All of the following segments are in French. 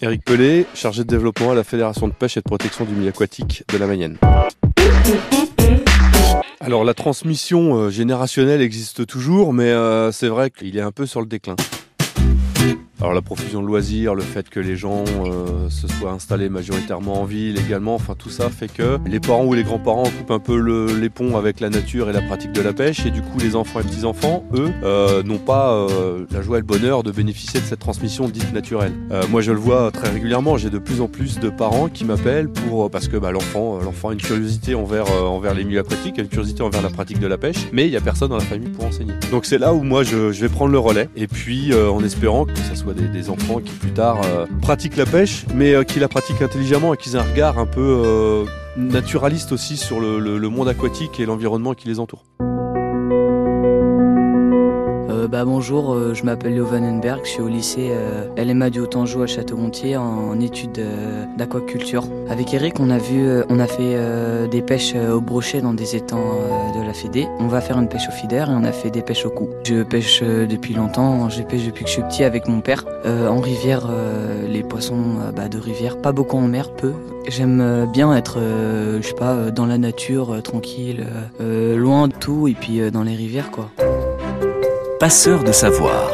Eric Pelé, chargé de développement à la Fédération de pêche et de protection du milieu aquatique de la Mayenne. Alors la transmission euh, générationnelle existe toujours, mais euh, c'est vrai qu'il est un peu sur le déclin. Alors la profusion de loisirs, le fait que les gens euh, se soient installés majoritairement en ville également, enfin tout ça fait que les parents ou les grands-parents coupent un peu le, les ponts avec la nature et la pratique de la pêche et du coup les enfants et petits-enfants, eux, euh, n'ont pas euh, la joie et le bonheur de bénéficier de cette transmission dite naturelle. Euh, moi je le vois très régulièrement, j'ai de plus en plus de parents qui m'appellent pour parce que bah, l'enfant l'enfant a une curiosité envers, envers les milieux aquatiques, a une curiosité envers la pratique de la pêche, mais il n'y a personne dans la famille pour enseigner. Donc c'est là où moi je, je, vais prendre le relais et puis en espérant que ça soit des, des enfants qui plus tard euh, pratiquent la pêche, mais euh, qui la pratiquent intelligemment et qui aient un regard un peu euh, naturaliste aussi sur le monde aquatique et l'environnement qui les entoure. Bah, bonjour, euh, je m'appelle Léo Vandenberg, je suis au lycée euh, LMA du Haut-Anjou à Château-Gontier en, études euh, d'aquaculture. Avec Eric, on a vu, on a fait des pêches au brochet dans des étangs de la Fédé. On va faire une pêche au feeder et on a fait des pêches au cou. Je pêche depuis longtemps, je pêche depuis que je suis petit avec mon père. En rivière, les poissons bah, de rivière, pas beaucoup en mer, peu. J'aime bien être, je sais pas, dans la nature, tranquille, loin de tout et puis dans les rivières quoi. Passeur de savoir.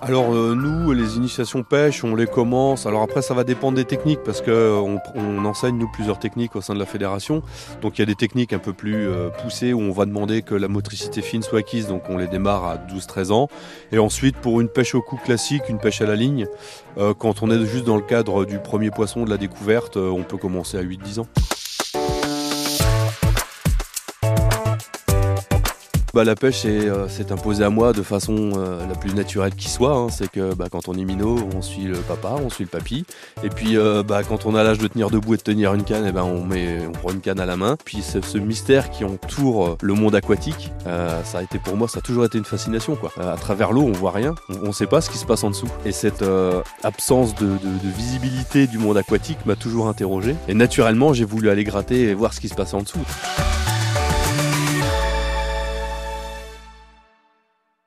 Alors euh, nous, les initiations pêche, on les commence. Alors après, ça va dépendre des techniques parce euh, on, enseigne nous plusieurs techniques au sein de la fédération. Donc il y a des techniques un peu plus euh, poussées où on va demander que la motricité fine soit acquise. Donc on les démarre à 12-13 ans. Et ensuite, pour une pêche au coup classique, une pêche à la ligne, euh, quand on est juste dans le cadre du premier poisson de la découverte, on peut commencer à 8-10 ans. Bah, la pêche c'est euh, c'est imposé à moi de façon euh, la plus naturelle qui soit. hein. C'est que bah, quand on est minot, on suit le papa, on suit le papy. Et puis euh, bah, quand on a l'âge de tenir debout et de tenir une canne, et ben on, met, on prend une canne à la main. Puis ce, mystère qui entoure le monde aquatique, ça a été pour moi, ça a toujours été une fascination. Quoi. À travers l'eau, on voit rien, on ne sait pas ce qui se passe en dessous. Et cette absence de, de- de visibilité du monde aquatique m'a toujours interrogé. Et naturellement, j'ai voulu aller gratter et voir ce qui se passait en dessous.